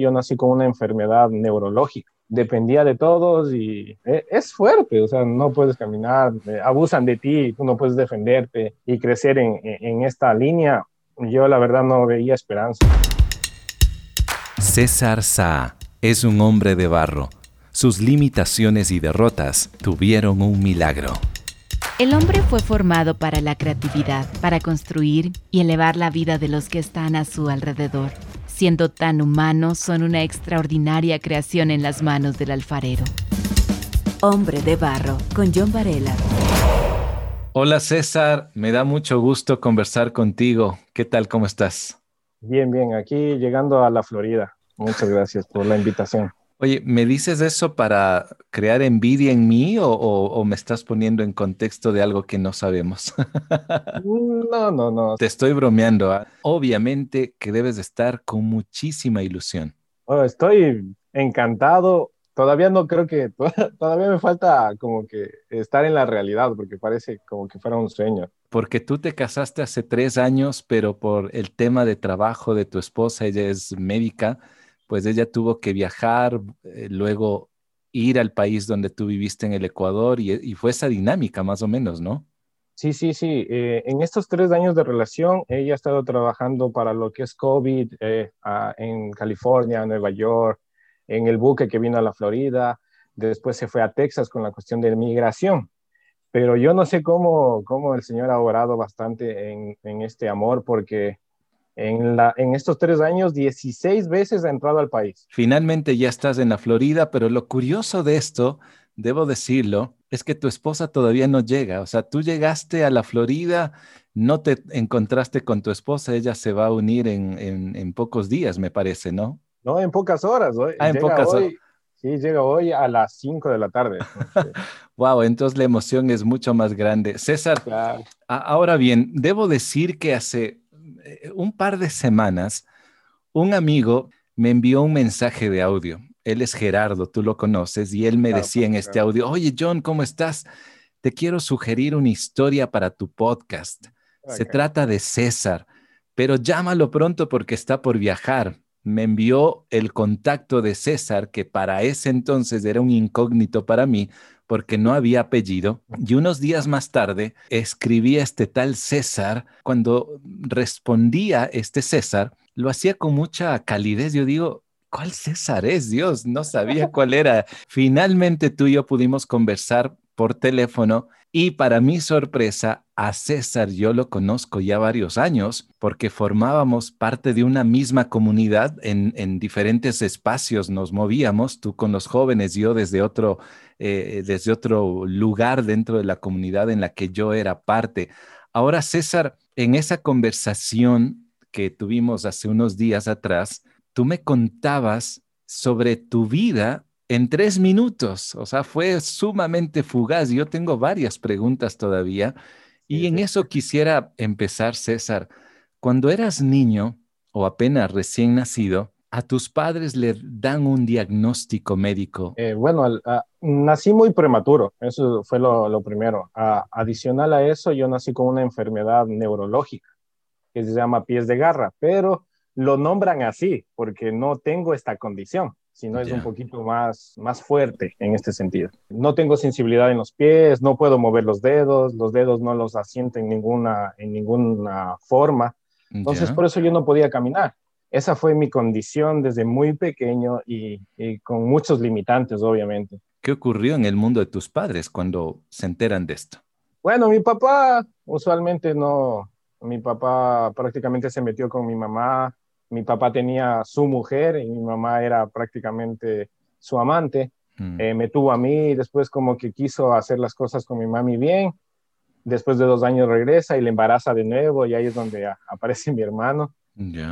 Yo nací con una enfermedad neurológica, dependía de todos y eh, es fuerte, o sea, no puedes caminar, eh, abusan de ti, tú no puedes defenderte y crecer en, en esta línea. Yo la verdad no veía esperanza. César Sá es un hombre de barro. Sus limitaciones y derrotas tuvieron un milagro. El hombre fue formado para la creatividad, para construir y elevar la vida de los que están a su alrededor. Siendo tan humanos, son una extraordinaria creación en las manos del alfarero. Hombre de Barro, con John Varela. Hola César, me da mucho gusto conversar contigo. ¿Qué tal? ¿Cómo estás? Bien, bien, aquí llegando a la Florida. Muchas gracias por la invitación. Oye, ¿me dices eso para crear envidia en mí o, me estás poniendo en contexto de algo que no sabemos? no, no, no. Te estoy bromeando. ¿ah? Obviamente que debes de estar con muchísima ilusión. Oh, estoy encantado. Todavía no creo que, todavía me falta como que estar en la realidad porque parece como que fuera un sueño. Porque tú te casaste hace tres años, pero por el tema de trabajo de tu esposa, ella es médica pues ella tuvo que viajar, eh, luego ir al país donde tú viviste en el Ecuador y, fue esa dinámica más o menos, ¿no? Sí, sí, sí. Eh, en estos tres años de relación, ella ha estado trabajando para lo que es COVID eh, en California, Nueva York, en el buque que vino a la Florida, después se fue a Texas con la cuestión de migración. Pero yo no sé cómo, cómo el Señor ha orado bastante en, en este amor, porque en, la, en estos tres años, 16 veces ha entrado al país. Finalmente ya estás en la Florida, pero lo curioso de esto, debo decirlo, es que tu esposa todavía no llega. O sea, tú llegaste a la Florida, no te encontraste con tu esposa, ella se va a unir en, en, pocos días, me parece, ¿no? No, en pocas horas. Hoy, ah, en pocas horas. Sí, llega hoy a las 5 de la tarde. wow, entonces la emoción es mucho más grande. César, ahora bien, debo decir que hace un par de semanas, un amigo me envió un mensaje de audio. Él es Gerardo, tú lo conoces, y él me decía en este audio, oye John, ¿cómo estás? Te quiero sugerir una historia para tu podcast. Se trata de César, pero llámalo pronto porque está por viajar. Me envió el contacto de César, que para ese entonces era un incógnito para mí, porque no había apellido. Y unos días más tarde escribía este tal César. Cuando respondía este César, lo hacía con mucha calidez. Yo digo, ¿cuál César es? Dios, no sabía cuál era. Finalmente tú y yo pudimos conversar por teléfono y para mi sorpresa, a César yo lo conozco ya varios años porque formábamos parte de una misma comunidad en, en diferentes espacios, nos movíamos, tú con los jóvenes, yo desde otro, eh, desde otro lugar dentro de la comunidad en la que yo era parte. Ahora, César, en esa conversación que tuvimos hace unos días atrás, tú me contabas sobre tu vida en tres minutos. O sea, fue sumamente fugaz. Yo tengo varias preguntas todavía y en eso quisiera empezar, César. Cuando eras niño o apenas recién nacido, a tus padres le dan un diagnóstico médico. Eh, bueno, nací muy prematuro, eso fue lo, primero. adicional a eso, yo nací con una enfermedad neurológica que se llama pies de garra, pero lo nombran así porque no tengo esta condición sino es un poquito más, más fuerte en este sentido. No tengo sensibilidad en los pies, no puedo mover los dedos, los dedos no los asiento en ninguna, en ninguna forma. Entonces, por eso yo no podía caminar. Esa fue mi condición desde muy pequeño y, y, con muchos limitantes, obviamente. ¿Qué ocurrió en el mundo de tus padres cuando se enteran de esto? Bueno, mi papá usualmente no, mi papá prácticamente se metió con mi mamá, mi papá tenía su mujer y mi mamá era prácticamente su amante. Mm. Eh, me tuvo a mí, después como que quiso hacer las cosas con mi mami bien. Después de dos años regresa y le embaraza de nuevo y ahí es donde aparece mi hermano.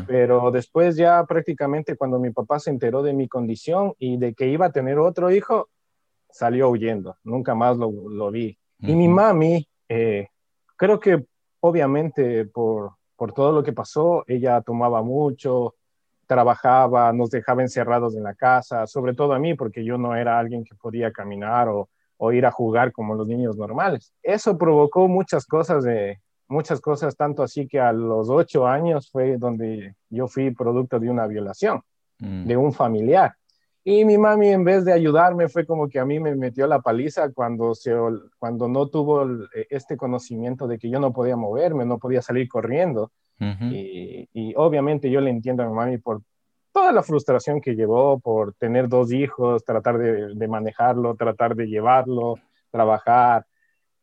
Pero después ya prácticamente cuando mi papá se enteró de mi condición y de que iba a tener otro hijo, salió huyendo. Nunca más lo, lo vi. Y mi mami, eh, creo que obviamente por, por todo lo que pasó, ella tomaba mucho, trabajaba, nos dejaba encerrados en la casa, sobre todo a mí, porque yo no era alguien que podía caminar o, ir a jugar como los niños normales. Eso provocó muchas cosas de muchas cosas, tanto así que a los ocho años fue donde yo fui producto de una violación. mm. de un familiar. Y mi mami, en vez de ayudarme, fue como que a mí me metió la paliza cuando, se, cuando no tuvo e, este conocimiento de que yo no podía moverme, no podía salir corriendo. y, y, obviamente yo le entiendo a mi mami por toda la frustración que llevó, por tener dos hijos, tratar de, de manejarlo, tratar de llevarlo, trabajar,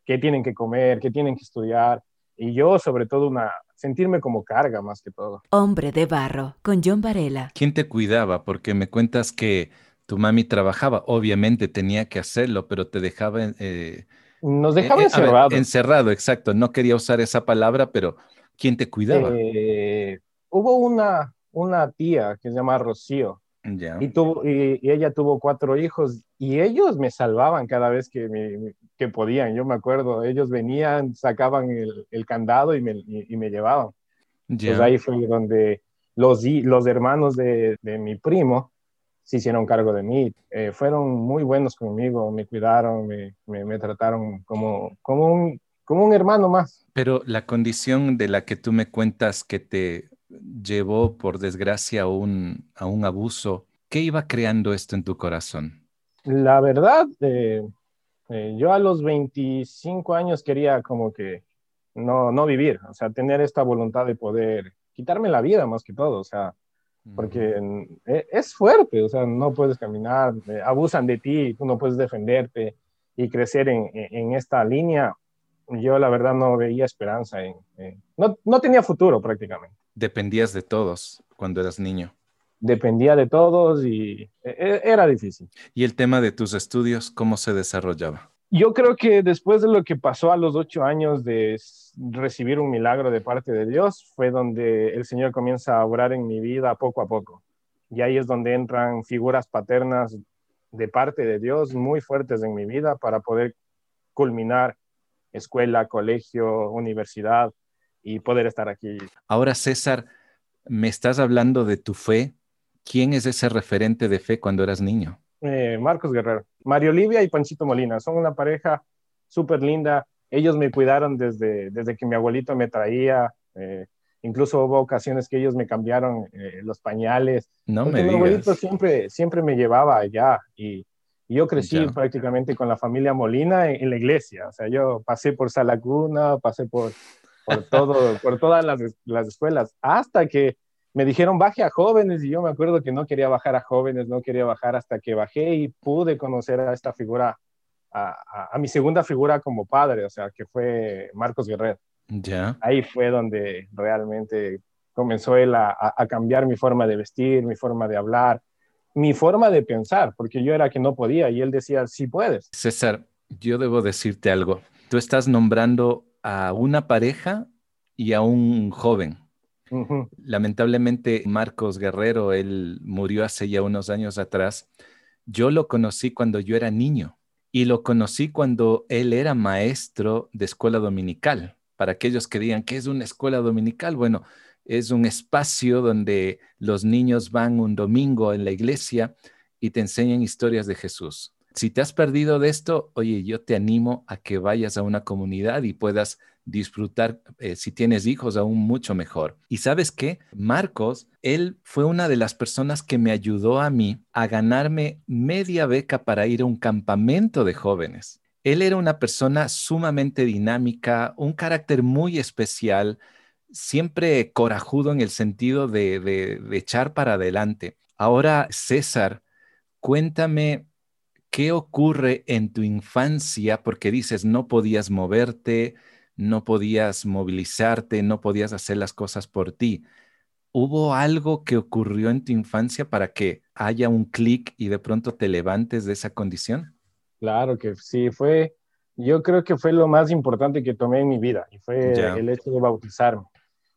qué tienen que comer, qué tienen que estudiar. Y yo, sobre todo, una, sentirme como carga más que todo. Hombre de barro, con John Varela. ¿Quién te cuidaba? Porque me cuentas que tu mami trabajaba, obviamente tenía que hacerlo, pero te dejaba... Eh, Nos dejaba eh, encerrado. encerrado, exacto. No quería usar esa palabra, pero ¿quién te cuidaba? Eh, hubo una, una tía que se llama Rocío. Y, tuvo, y, ella tuvo cuatro hijos y ellos me salvaban cada vez que, me, que podían. Yo me acuerdo, ellos venían, sacaban el, el candado y me, y, me llevaban. Pues ahí fue donde los, los hermanos de, de, mi primo se hicieron cargo de mí. Eh, fueron muy buenos conmigo, me cuidaron, me, me, trataron como, como, un, como un hermano más. Pero la condición de la que tú me cuentas que te llevó, por desgracia, a un, a un abuso, ¿qué iba creando esto en tu corazón? La verdad, eh, eh, yo a los 25 años quería como que no, no vivir, o sea, tener esta voluntad de poder quitarme la vida más que todo, o sea, porque e, es fuerte, o sea, no puedes caminar, eh, abusan de ti, tú no puedes defenderte y crecer en, en, esta línea. Yo la verdad no veía esperanza, en, no, no tenía futuro prácticamente. Dependías de todos cuando eras niño dependía de todos y e, e, era difícil. ¿Y el tema de tus estudios, cómo se desarrollaba? Yo creo que después de lo que pasó a los ocho años de recibir un milagro de parte de Dios, fue donde el Señor comienza a obrar en mi vida poco a poco. Y ahí es donde entran figuras paternas de parte de Dios muy fuertes en mi vida para poder culminar escuela, colegio, universidad y poder estar aquí. Ahora, César, me estás hablando de tu fe, ¿Quién es ese referente de fe cuando eras niño? Eh, Marcos Guerrero. Mario Olivia y Panchito Molina. Son una pareja súper linda. Ellos me cuidaron desde, desde que mi abuelito me traía. Eh, incluso hubo ocasiones que ellos me cambiaron eh, los pañales. No me mi abuelito siempre, siempre me llevaba allá y, yo crecí prácticamente con la familia Molina en, la iglesia. O sea, yo pasé por Salacuna, pasé por, por, todo, por todas las, las escuelas, hasta que me dijeron baje a jóvenes y yo me acuerdo que no quería bajar a jóvenes, no quería bajar hasta que bajé y pude conocer a esta figura, a, a, mi segunda figura como padre, o sea, que fue Marcos Guerrero. Ya. Ahí fue donde realmente comenzó él a, a, cambiar mi forma de vestir, mi forma de hablar, mi forma de pensar, porque yo era que no podía y él decía, sí puedes. César, yo debo decirte algo. Tú estás nombrando a una pareja y a un joven. Lamentablemente, Marcos Guerrero, él murió hace ya unos años atrás. Yo lo conocí cuando yo era niño y lo conocí cuando él era maestro de escuela dominical. Para aquellos que digan, ¿qué es una escuela dominical? Bueno, es un espacio donde los niños van un domingo en la iglesia y te enseñan historias de Jesús. Si te has perdido de esto, oye, yo te animo a que vayas a una comunidad y puedas disfrutar, eh, si tienes hijos, aún mucho mejor. Y sabes qué, Marcos, él fue una de las personas que me ayudó a mí a ganarme media beca para ir a un campamento de jóvenes. Él era una persona sumamente dinámica, un carácter muy especial, siempre corajudo en el sentido de, de echar para adelante. Ahora, César, cuéntame qué ocurre en tu infancia porque dices no podías moverte, no podías movilizarte, no podías hacer las cosas por ti. ¿Hubo algo que ocurrió en tu infancia para que haya un clic y de pronto te levantes de esa condición? Claro que sí, fue, yo creo que fue lo más importante que tomé en mi vida y fue el hecho de bautizarme.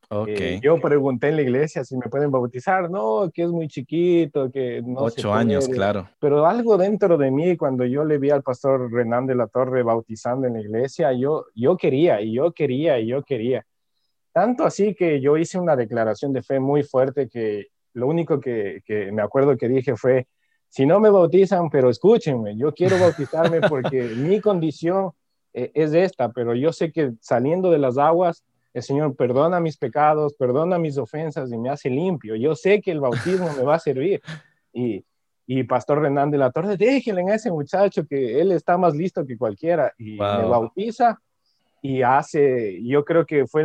Okay. Eh, yo pregunté en la iglesia si me pueden bautizar, no, que es muy chiquito, que no. Ocho años, claro. Pero algo dentro de mí, cuando yo le vi al pastor Renan de la Torre bautizando en la iglesia, yo, yo quería, y yo quería, y yo quería. Tanto así que yo hice una declaración de fe muy fuerte que lo único que, que me acuerdo que dije fue, si no me bautizan, pero escúchenme, yo quiero bautizarme porque mi condición eh, es esta, pero yo sé que saliendo de las aguas el Señor perdona mis pecados, perdona mis ofensas y me hace limpio. Yo sé que el bautismo me va a servir. Y, y Pastor Renan de la Torre, déjenle a ese muchacho que él está más listo que cualquiera. Y me bautiza y hace, yo creo que fue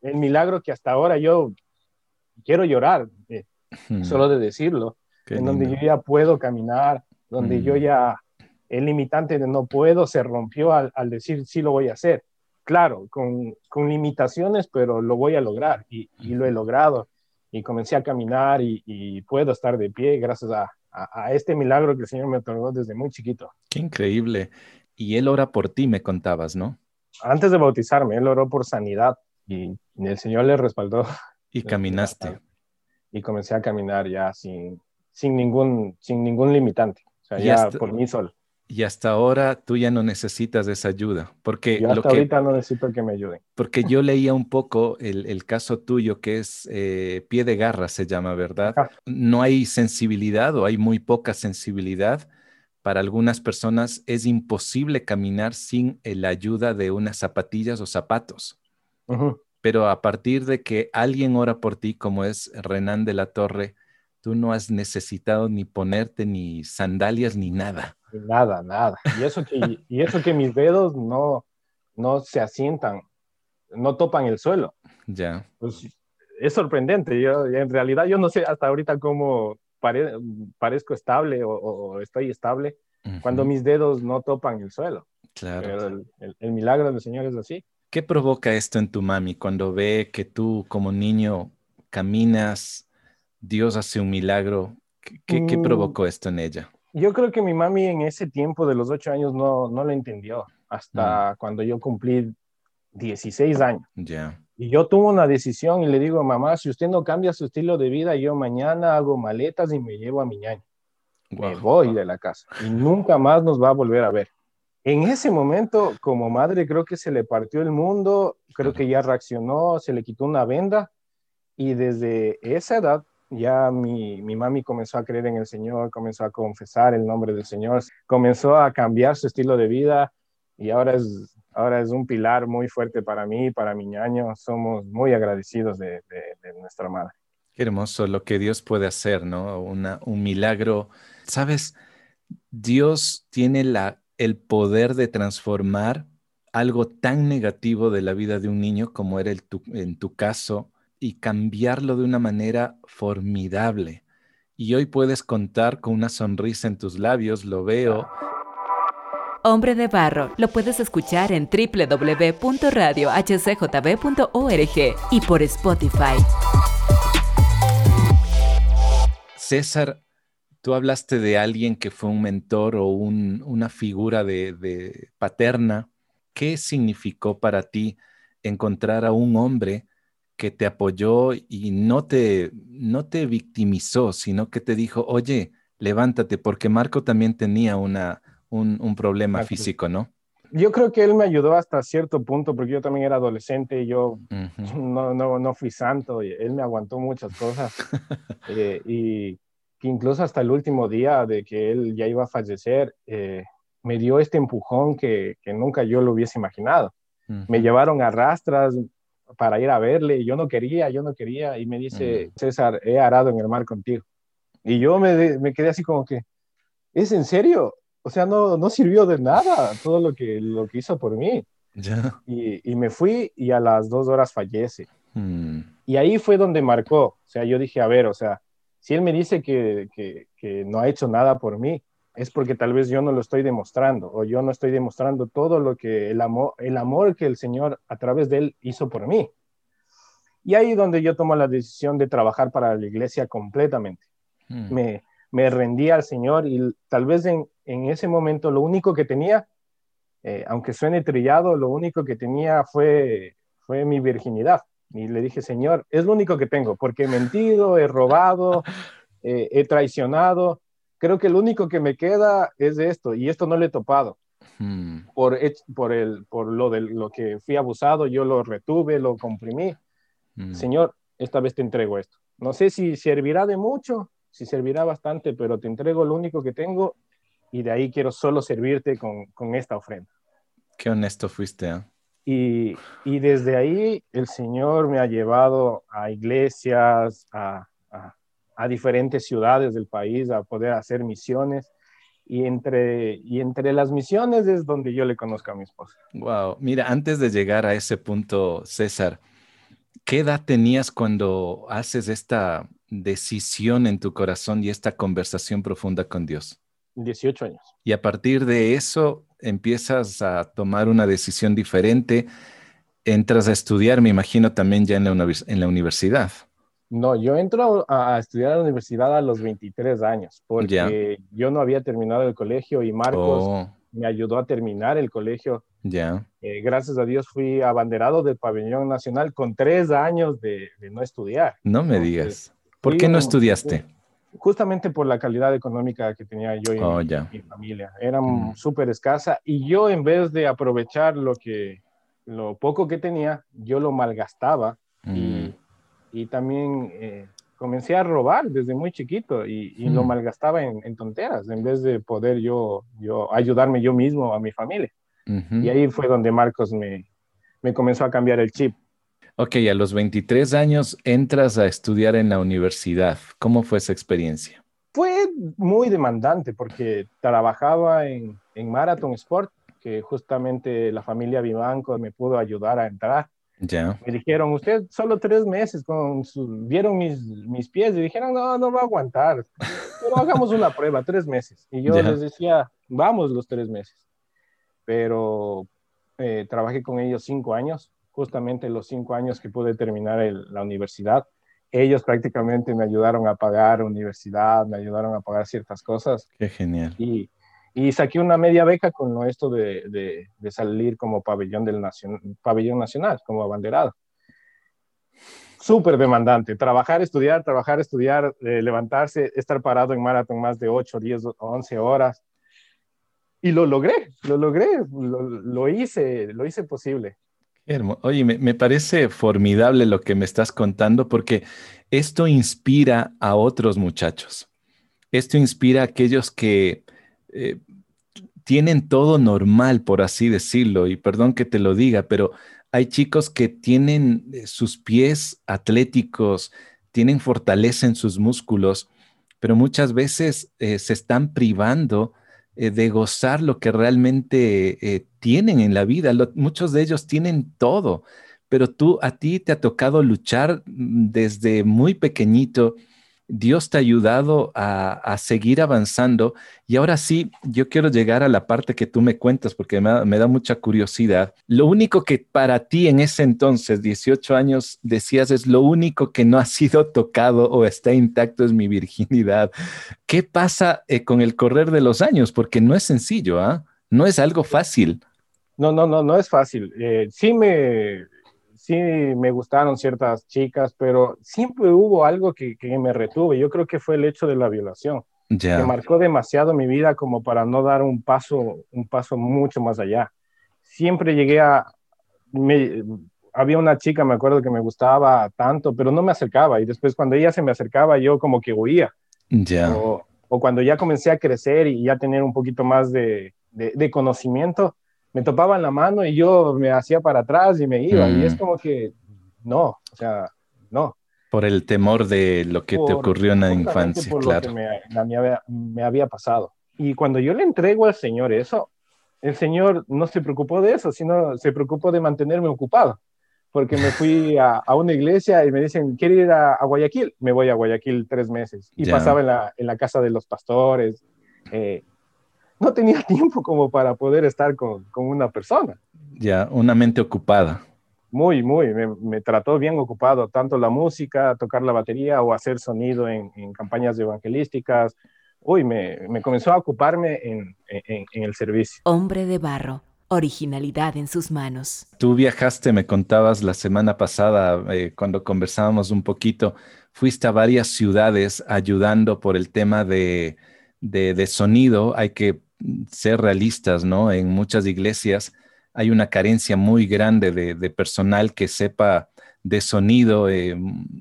el, milagro que hasta ahora yo quiero llorar, eh, solo de decirlo, en donde yo ya puedo caminar, donde yo mm. ya, el limitante de no puedo se rompió al, al decir sí lo voy a hacer. Claro, con, con, limitaciones, pero lo voy a lograr y, y lo he logrado. Y comencé a caminar y, y puedo estar de pie gracias a, a, este milagro que el Señor me otorgó desde muy chiquito. Qué increíble. Y Él ora por ti, me contabas, ¿no? Antes de bautizarme, Él oró por sanidad y el Señor le respaldó. Y caminaste. Y comencé a caminar ya sin, sin, ningún, sin ningún limitante. O sea, ya por mí solo. Y hasta ahora tú ya no necesitas esa ayuda, porque yo hasta ahorita no necesito que me ayuden. Porque yo leía un poco el, el caso tuyo, que es eh, pie de garra, se llama, ¿verdad? No hay sensibilidad o hay muy poca sensibilidad. Para algunas personas es imposible caminar sin la ayuda de unas zapatillas o zapatos. Pero a partir de que alguien ora por ti, como es Renan de la Torre, tú no has necesitado ni ponerte ni sandalias ni nada. Nada, nada. Y eso que, y eso que mis dedos no, no se asientan, no topan el suelo. Ya. Pues es sorprendente. Yo, en realidad yo no sé hasta ahorita cómo parezco estable o, estoy estable cuando mis dedos no topan el suelo. Claro. el, el milagro del Señor es así. ¿Qué provoca esto en tu mami cuando ve que tú como niño caminas Dios hace un milagro. ¿Qué, mm. provocó esto en ella? Yo creo que mi mami en ese tiempo de los ocho años no, no lo entendió hasta mm. cuando yo cumplí 16 años. Ya. Y yo tuve una decisión y le digo, mamá, si usted no cambia su estilo de vida, yo mañana hago maletas y me llevo a mi ñaño. Me voy de la casa y nunca más nos va a volver a ver. En ese momento, como madre, creo que se le partió el mundo, creo que ya reaccionó, se le quitó una venda y desde esa edad ya mi, mi, mami comenzó a creer en el Señor, comenzó a confesar el nombre del Señor, comenzó a cambiar su estilo de vida y ahora es, ahora es un pilar muy fuerte para mí, para mi ñaño. Somos muy agradecidos de, de, nuestra madre. Qué hermoso lo que Dios puede hacer, ¿no? Una, un milagro. Sabes, Dios tiene la, el poder de transformar algo tan negativo de la vida de un niño como era el en tu caso, y cambiarlo de una manera formidable. Y hoy puedes contar con una sonrisa en tus labios, lo veo. Hombre de Barro, lo puedes escuchar en www.radiohcjb.org y por Spotify. César, tú hablaste de alguien que fue un mentor o una figura de paterna. ¿Qué significó para ti encontrar a un hombre que te apoyó y no te, no te victimizó, sino que te dijo, oye, levántate, porque Marco también tenía una, un, problema físico, ¿no? Yo creo que él me ayudó hasta cierto punto, porque yo también era adolescente y yo no, no, no, fui santo, y él me aguantó muchas cosas. Eh, y que incluso hasta el último día de que él ya iba a fallecer, eh, me dio este empujón que, que, nunca yo lo hubiese imaginado. Me llevaron a rastras, para ir a verle. Yo no quería, yo no quería. Y me dice, César, he arado en el mar contigo. Y yo me, me, quedé así como que, ¿es en serio? O sea, no, no sirvió de nada todo lo que, lo que hizo por mí. Y, y, me fui y a las dos horas fallece. Mm. Y ahí fue donde marcó. O sea, yo dije, a ver, o sea, si él me dice que, que, que no ha hecho nada por mí, es porque tal vez yo no lo estoy demostrando o yo no estoy demostrando todo lo que el amor, el amor que el Señor a través de él hizo por mí. Y ahí donde yo tomo la decisión de trabajar para la iglesia completamente. Hmm. Me, me rendí al Señor y tal vez en, en ese momento lo único que tenía, eh, aunque suene trillado, lo único que tenía fue, fue mi virginidad. Y le dije, Señor, es lo único que tengo, porque he mentido, he robado, eh, he traicionado, creo que lo único que me queda es esto, y esto no lo he topado. Hmm. Por, por, el, por lo de lo que fui abusado, yo lo retuve, lo comprimí. Hmm. Señor, esta vez te entrego esto. No sé si servirá de mucho, si servirá bastante, pero te entrego lo único que tengo y de ahí quiero solo servirte con, con esta ofrenda. Qué honesto fuiste. ¿eh? Y, y, desde ahí el Señor me ha llevado a iglesias, a, a, diferentes ciudades del país, a poder hacer misiones. Y entre, y entre las misiones es donde yo le conozco a mi esposa. Wow, mira, antes de llegar a ese punto, César, ¿qué edad tenías cuando haces esta decisión en tu corazón y esta conversación profunda con Dios? 18 años. Y a partir de eso empiezas a tomar una decisión diferente, entras a estudiar, me imagino, también ya en la, en la universidad. No, yo entro a, estudiar a la universidad a los 23 años, porque yo no había terminado el colegio y Marcos oh. me ayudó a terminar el colegio. Ya. Eh, gracias a Dios fui abanderado del pabellón nacional con tres años de, no estudiar. No me digas. ¿Por qué no estudiaste? justamente por la calidad económica que tenía yo y oh, mi, familia. Era mm. súper escasa y yo en vez de aprovechar lo que lo poco que tenía, yo lo malgastaba. Y, también eh, comencé a robar desde muy chiquito y, y lo mm. malgastaba en, en, tonteras en vez de poder yo, yo ayudarme yo mismo a mi familia. Y ahí fue donde Marcos me, me comenzó a cambiar el chip. Ok, a los 23 años entras a estudiar en la universidad. ¿Cómo fue esa experiencia? Fue muy demandante porque trabajaba en, en Marathon Sport, que justamente la familia Vivanco me pudo ayudar a entrar. Ya. Me dijeron, usted solo tres meses, con vieron mis, mis pies y dijeron, no, no va a aguantar, pero hagamos una prueba, tres meses. Y yo les decía, vamos los tres meses. Pero eh, trabajé con ellos cinco años justamente los cinco años que pude terminar la universidad, ellos prácticamente me ayudaron a pagar universidad, me ayudaron a pagar ciertas cosas. Qué genial. Y, y saqué una media beca con esto de, de, salir como pabellón, del pabellón nacional, como abanderado. Súper demandante, trabajar, estudiar, trabajar, estudiar, eh, levantarse, estar parado en maratón más de 8, 10, 11 horas. Y lo logré, lo logré, lo, lo hice, lo hice posible. Oye, me, parece formidable lo que me estás contando porque esto inspira a otros muchachos. Esto inspira a aquellos que eh, tienen todo normal, por así decirlo, y perdón que te lo diga, pero hay chicos que tienen eh, sus pies atléticos, tienen fortaleza en sus músculos, pero muchas veces eh, se están privando de gozar lo que realmente tienen en la vida. muchos de ellos tienen todo, pero tú, a ti te ha tocado luchar mm, desde muy pequeñito. Dios te ha ayudado a, seguir avanzando. Y ahora sí, yo quiero llegar a la parte que tú me cuentas porque me, me, da mucha curiosidad. Lo único que para ti en ese entonces, 18 años, decías es lo único que no ha sido tocado o está intacto es mi virginidad. ¿Qué pasa eh, con el correr de los años? Porque no es sencillo, ¿ah? No es algo fácil. No, no, no, no es fácil. Eh, sí me, sí me gustaron ciertas chicas, pero siempre hubo algo que, que me retuve. Yo creo que fue el hecho de la violación. Que marcó demasiado mi vida como para no dar un paso, un paso mucho más allá. Siempre llegué a... Me, había una chica, me acuerdo que me gustaba tanto, pero no me acercaba. Y después cuando ella se me acercaba, yo como que huía. Ya. O, o, cuando ya comencé a crecer y ya tener un poquito más de, de, de conocimiento, me topaban la mano y yo me hacía para atrás y me iba. Y es mm. como que, no, o sea, no. Por el temor de lo que te ocurrió en la infancia, por claro. Lo que me, me, había, pasado. Y cuando yo le entrego al Señor eso, el Señor no se preocupó de eso, sino se preocupó de mantenerme ocupado. Porque me fui a, a una iglesia y me dicen, ¿quiere ir a, Guayaquil? Me voy a Guayaquil tres meses. Y pasaba en la, en la, casa de los pastores. Eh, no tenía tiempo como para poder estar con, con una persona. Ya, una mente ocupada. Muy, muy, me, trató bien ocupado, tanto la música, tocar la batería o hacer sonido en, en campañas evangelísticas. Uy, me, me comenzó a ocuparme en, en, en el servicio. Hombre de barro originalidad en sus manos. Tú viajaste, me contabas la semana pasada, eh, cuando conversábamos un poquito, fuiste a varias ciudades ayudando por el tema de, de, de, sonido. Hay que ser realistas, ¿no? En muchas iglesias hay una carencia muy grande de, personal que sepa de sonido. Eh,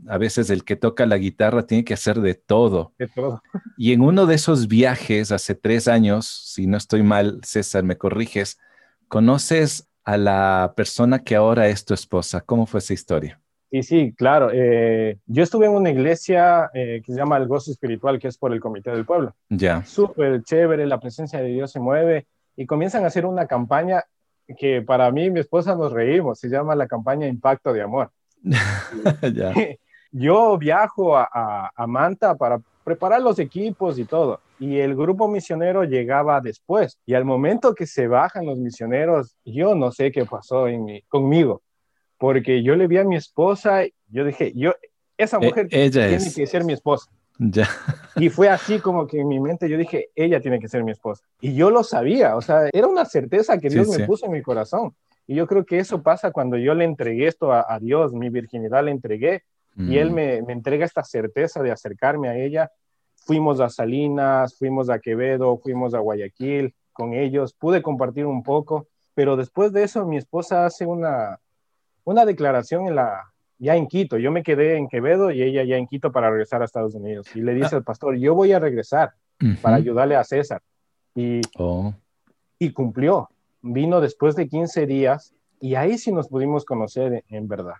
a veces el que toca la guitarra tiene que hacer de todo. De todo. Y en uno de esos viajes, hace tres años, si no estoy mal, César, me corriges, conoces a la persona que ahora es tu esposa. ¿Cómo fue esa historia? Sí, sí, claro. Eh, yo estuve en una iglesia eh, que se llama El Gozo Espiritual, que es por el Comité del Pueblo. Ya. Súper chévere, la presencia de Dios se mueve y comienzan a hacer una campaña que para mí y mi esposa nos reímos, se llama la campaña Impacto de Amor. ya. Yo viajo a, a Manta para preparar los equipos y todo. Y el grupo misionero llegaba después. Y al momento que se bajan los misioneros, yo no sé qué pasó en mi, conmigo porque yo le vi a mi esposa, yo dije, yo, esa e, mujer tiene que ser mi esposa. Ya. Y fue así como que en mi mente yo dije, ella tiene que ser mi esposa. Y yo lo sabía, o sea, era una certeza que Dios me puso en mi corazón. Y yo creo que eso pasa cuando yo le entregué esto a, Dios, mi virginidad le entregué, y Él mm. me, me, entrega esta certeza de acercarme a ella. Fuimos a Salinas, fuimos a Quevedo, fuimos a Guayaquil con ellos, pude compartir un poco, pero después de eso mi esposa hace una, una declaración en la, ya en Quito. Yo me quedé en Quevedo y ella ya en Quito para regresar a Estados Unidos. Y le dice ah. al pastor, yo voy a regresar para ayudarle a César. Y, oh. y cumplió. Vino después de 15 días y ahí sí nos pudimos conocer en, verdad.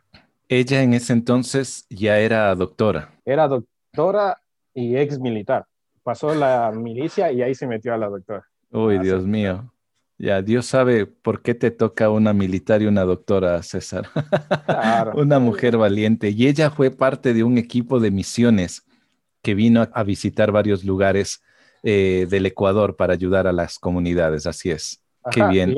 Ella en ese entonces ya era doctora. Era doctora y ex militar. Pasó la milicia y ahí se metió a la doctora. Uy, Dios mío. Ya, Dios sabe por qué te toca una militar y una doctora, César. una mujer valiente. Y ella fue parte de un equipo de misiones que vino a visitar varios lugares eh, del Ecuador para ayudar a las comunidades. Así es. qué bien.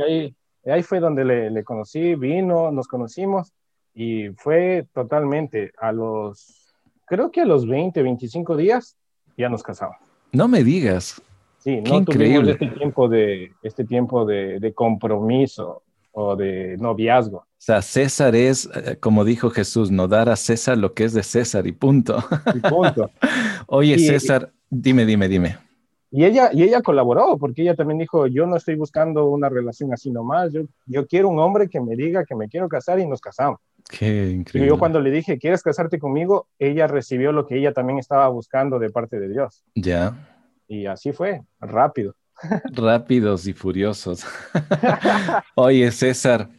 Y ahí, fue donde le, conocí, vino, nos conocimos y fue totalmente a los, creo que a los 20, 25 días ya nos casamos. No me digas. Sí, no tuvimos este tiempo de, este tiempo de, compromiso o de noviazgo. O sea, César es, eh, como dijo Jesús, no dar a César lo que es de César y punto. Y punto. Oye, César, dime, dime, dime. Y ella, y ella colaboró, porque ella también dijo, yo no estoy buscando una relación así nomás, yo, yo quiero un hombre que me diga que me quiero casar y nos casamos. Qué increíble. Y yo cuando le dije, ¿quieres casarte conmigo? Ella recibió lo que ella también estaba buscando de parte de Dios. Ya. Y así fue, rápido. Rápidos y furiosos. Oye, César,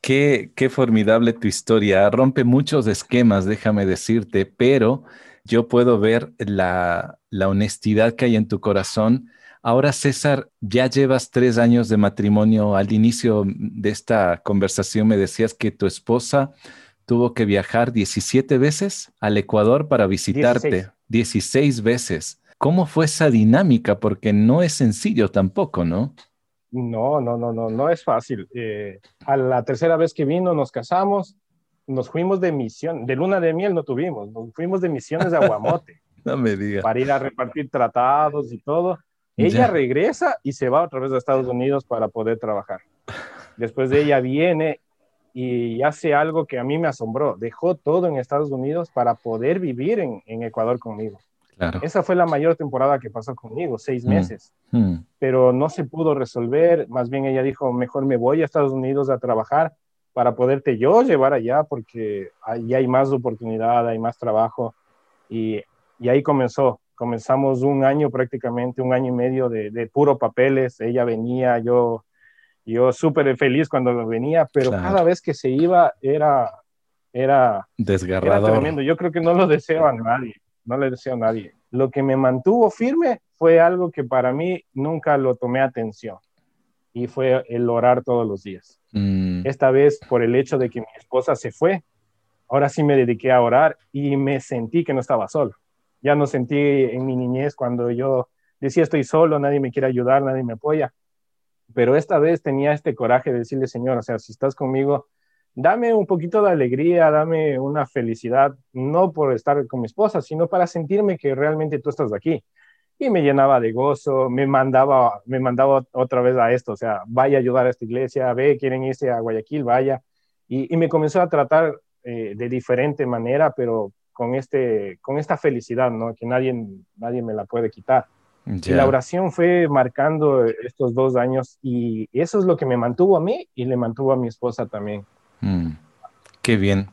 qué, qué formidable tu historia. Rompe muchos esquemas, déjame decirte, pero yo puedo ver la, la honestidad que hay en tu corazón. Ahora, César, ya llevas tres años de matrimonio. Al inicio de esta conversación me decías que tu esposa tuvo que viajar 17 veces al Ecuador para visitarte. 16 veces. ¿Cómo fue esa dinámica? Porque no es sencillo tampoco, ¿no? No, no, no, no, no es fácil. Eh, a la tercera vez que vino nos casamos, nos fuimos de misión, de luna de miel no tuvimos, nos fuimos de misiones de Aguamote. no me digas. Para ir a repartir tratados y todo. Ella regresa y se va otra vez a Estados Unidos para poder trabajar. Después de ella viene y hace algo que a mí me asombró. Dejó todo en Estados Unidos para poder vivir en, en Ecuador conmigo. Esa fue la mayor temporada que pasó conmigo, seis mm, meses. Mm. Pero no se pudo resolver. Más bien ella dijo, mejor me voy a Estados Unidos a trabajar para poderte yo llevar allá porque ahí hay más oportunidad, hay más trabajo. Y, y ahí comenzó. Comenzamos un año prácticamente, un año y medio de, de puro papeles. Ella venía, yo, yo súper feliz cuando venía, pero cada vez que se iba era, era, desgarrador. Era tremendo. Yo creo que no lo deseo a nadie no le deseo a nadie. Lo que me mantuvo firme fue algo que para mí nunca lo tomé atención y fue el orar todos los días. Mm. Esta vez por el hecho de que mi esposa se fue, ahora sí me dediqué a orar y me sentí que no estaba solo. Ya no sentí en mi niñez cuando yo decía estoy solo, nadie me quiere ayudar, nadie me apoya. Pero esta vez tenía este coraje de decirle, Señor, o sea, si estás conmigo, dame un poquito de alegría, dame una felicidad, no por estar con mi esposa, sino para sentirme que realmente tú estás aquí. Y me llenaba de gozo, me mandaba, me mandaba otra vez a esto, o sea, vaya a ayudar a esta iglesia, ve, quieren irse a Guayaquil, vaya. Y, me comenzó a tratar eh, de diferente manera, pero con, este, con esta felicidad, ¿no? Que nadie, nadie me la puede quitar. la oración fue marcando estos dos años y eso es lo que me mantuvo a mí y le mantuvo a mi esposa también. Mm, qué bien.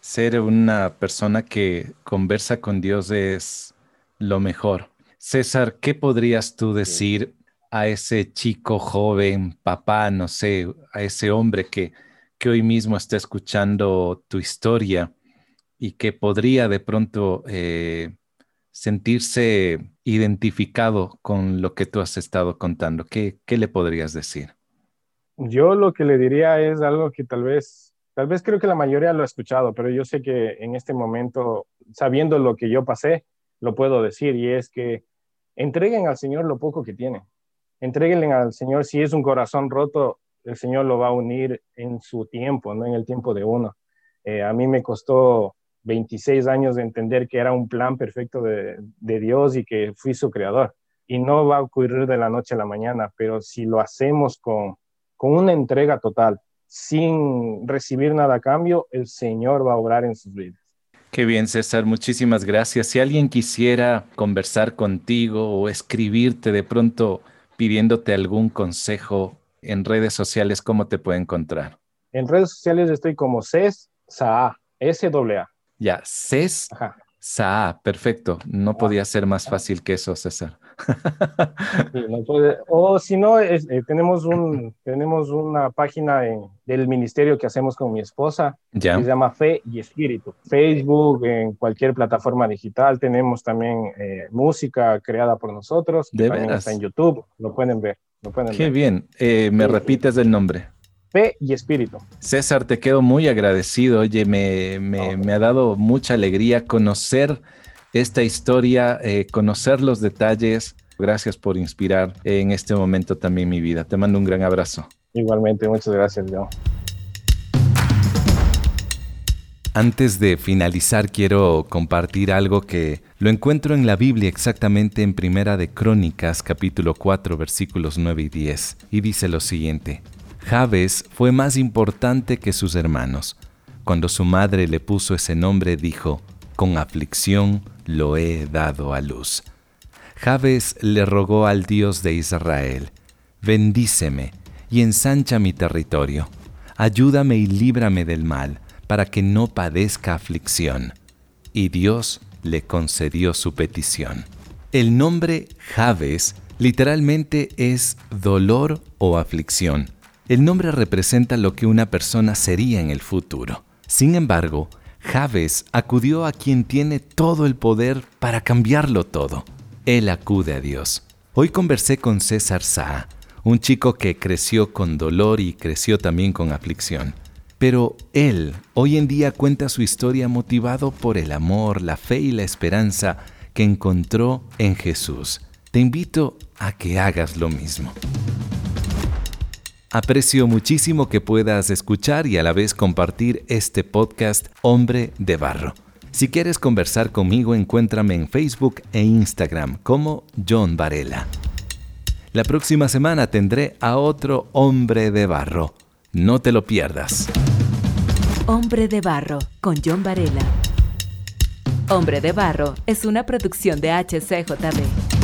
Ser una persona que conversa con Dios es lo mejor. César, ¿qué podrías tú decir a ese chico joven, papá, no sé, a ese hombre que, que hoy mismo está escuchando tu historia y que podría de pronto eh, sentirse identificado con lo que tú has estado contando? ¿Qué, ¿Qué le podrías decir? Yo lo que le diría es algo que tal vez, tal vez creo que la mayoría lo ha escuchado, pero yo sé que en este momento, sabiendo lo que yo pasé, lo puedo decir y es que entreguen al Señor lo poco que tienen. Entréguenle al Señor, si es un corazón roto, el Señor lo va a unir en su tiempo, no en el tiempo de uno. Eh, a mí me costó 26 años de entender que era un plan perfecto de, Dios y que fui su creador. Y no va a ocurrir de la noche a la mañana, pero si lo hacemos con, con una entrega total, sin recibir nada a cambio, el Señor va a obrar en sus vidas. Qué bien, César, muchísimas gracias. Si alguien quisiera conversar contigo o escribirte de pronto pidiéndote algún consejo en redes sociales, ¿cómo te puede encontrar? En redes sociales estoy como CES SAA, S-A. Ya, CES SAA, perfecto. No ah. podía ser más fácil que eso, César. o si no, eh, tenemos, un, tenemos una página del ministerio que hacemos con mi esposa, ya. que se llama Fe y Espíritu. Facebook, en cualquier plataforma digital, tenemos también eh, música creada por nosotros, que también está en YouTube, lo pueden ver. Lo pueden Qué bien, eh, me repites el nombre fe y espíritu. César, te quedo muy agradecido. Oye, me, me, ha dado mucha alegría conocer esta historia, eh, conocer los detalles. Gracias por inspirar en este momento también mi vida. Te mando un gran abrazo. Igualmente, muchas gracias, John. Antes de finalizar, quiero compartir algo que lo encuentro en la Biblia exactamente en Primera de Crónicas, capítulo 4, versículos 9 y 10, y dice lo siguiente. Jabes fue más importante que sus hermanos. Cuando su madre le puso ese nombre, dijo, con aflicción lo he dado a luz. Jabes le rogó al Dios de Israel, bendíceme y ensancha mi territorio, ayúdame y líbrame del mal, para que no padezca aflicción. Y Dios le concedió su petición. El nombre Jabes literalmente es dolor o aflicción el nombre representa lo que una persona sería en el futuro. Sin embargo, Javes acudió a quien tiene todo el poder para cambiarlo todo. Él acude a Dios. Hoy conversé con César Saa, un chico que creció con dolor y creció también con aflicción. Pero él hoy en día cuenta su historia motivado por el amor, la fe y la esperanza que encontró en Jesús. Te invito a que hagas lo mismo. Aprecio muchísimo que puedas escuchar y a la vez compartir este podcast Hombre de Barro. Si quieres conversar conmigo, encuéntrame en Facebook e Instagram como John Varela. La próxima semana tendré a otro hombre de barro. No te lo pierdas. Hombre de Barro con John Varela. Hombre de Barro es una producción de HCJB.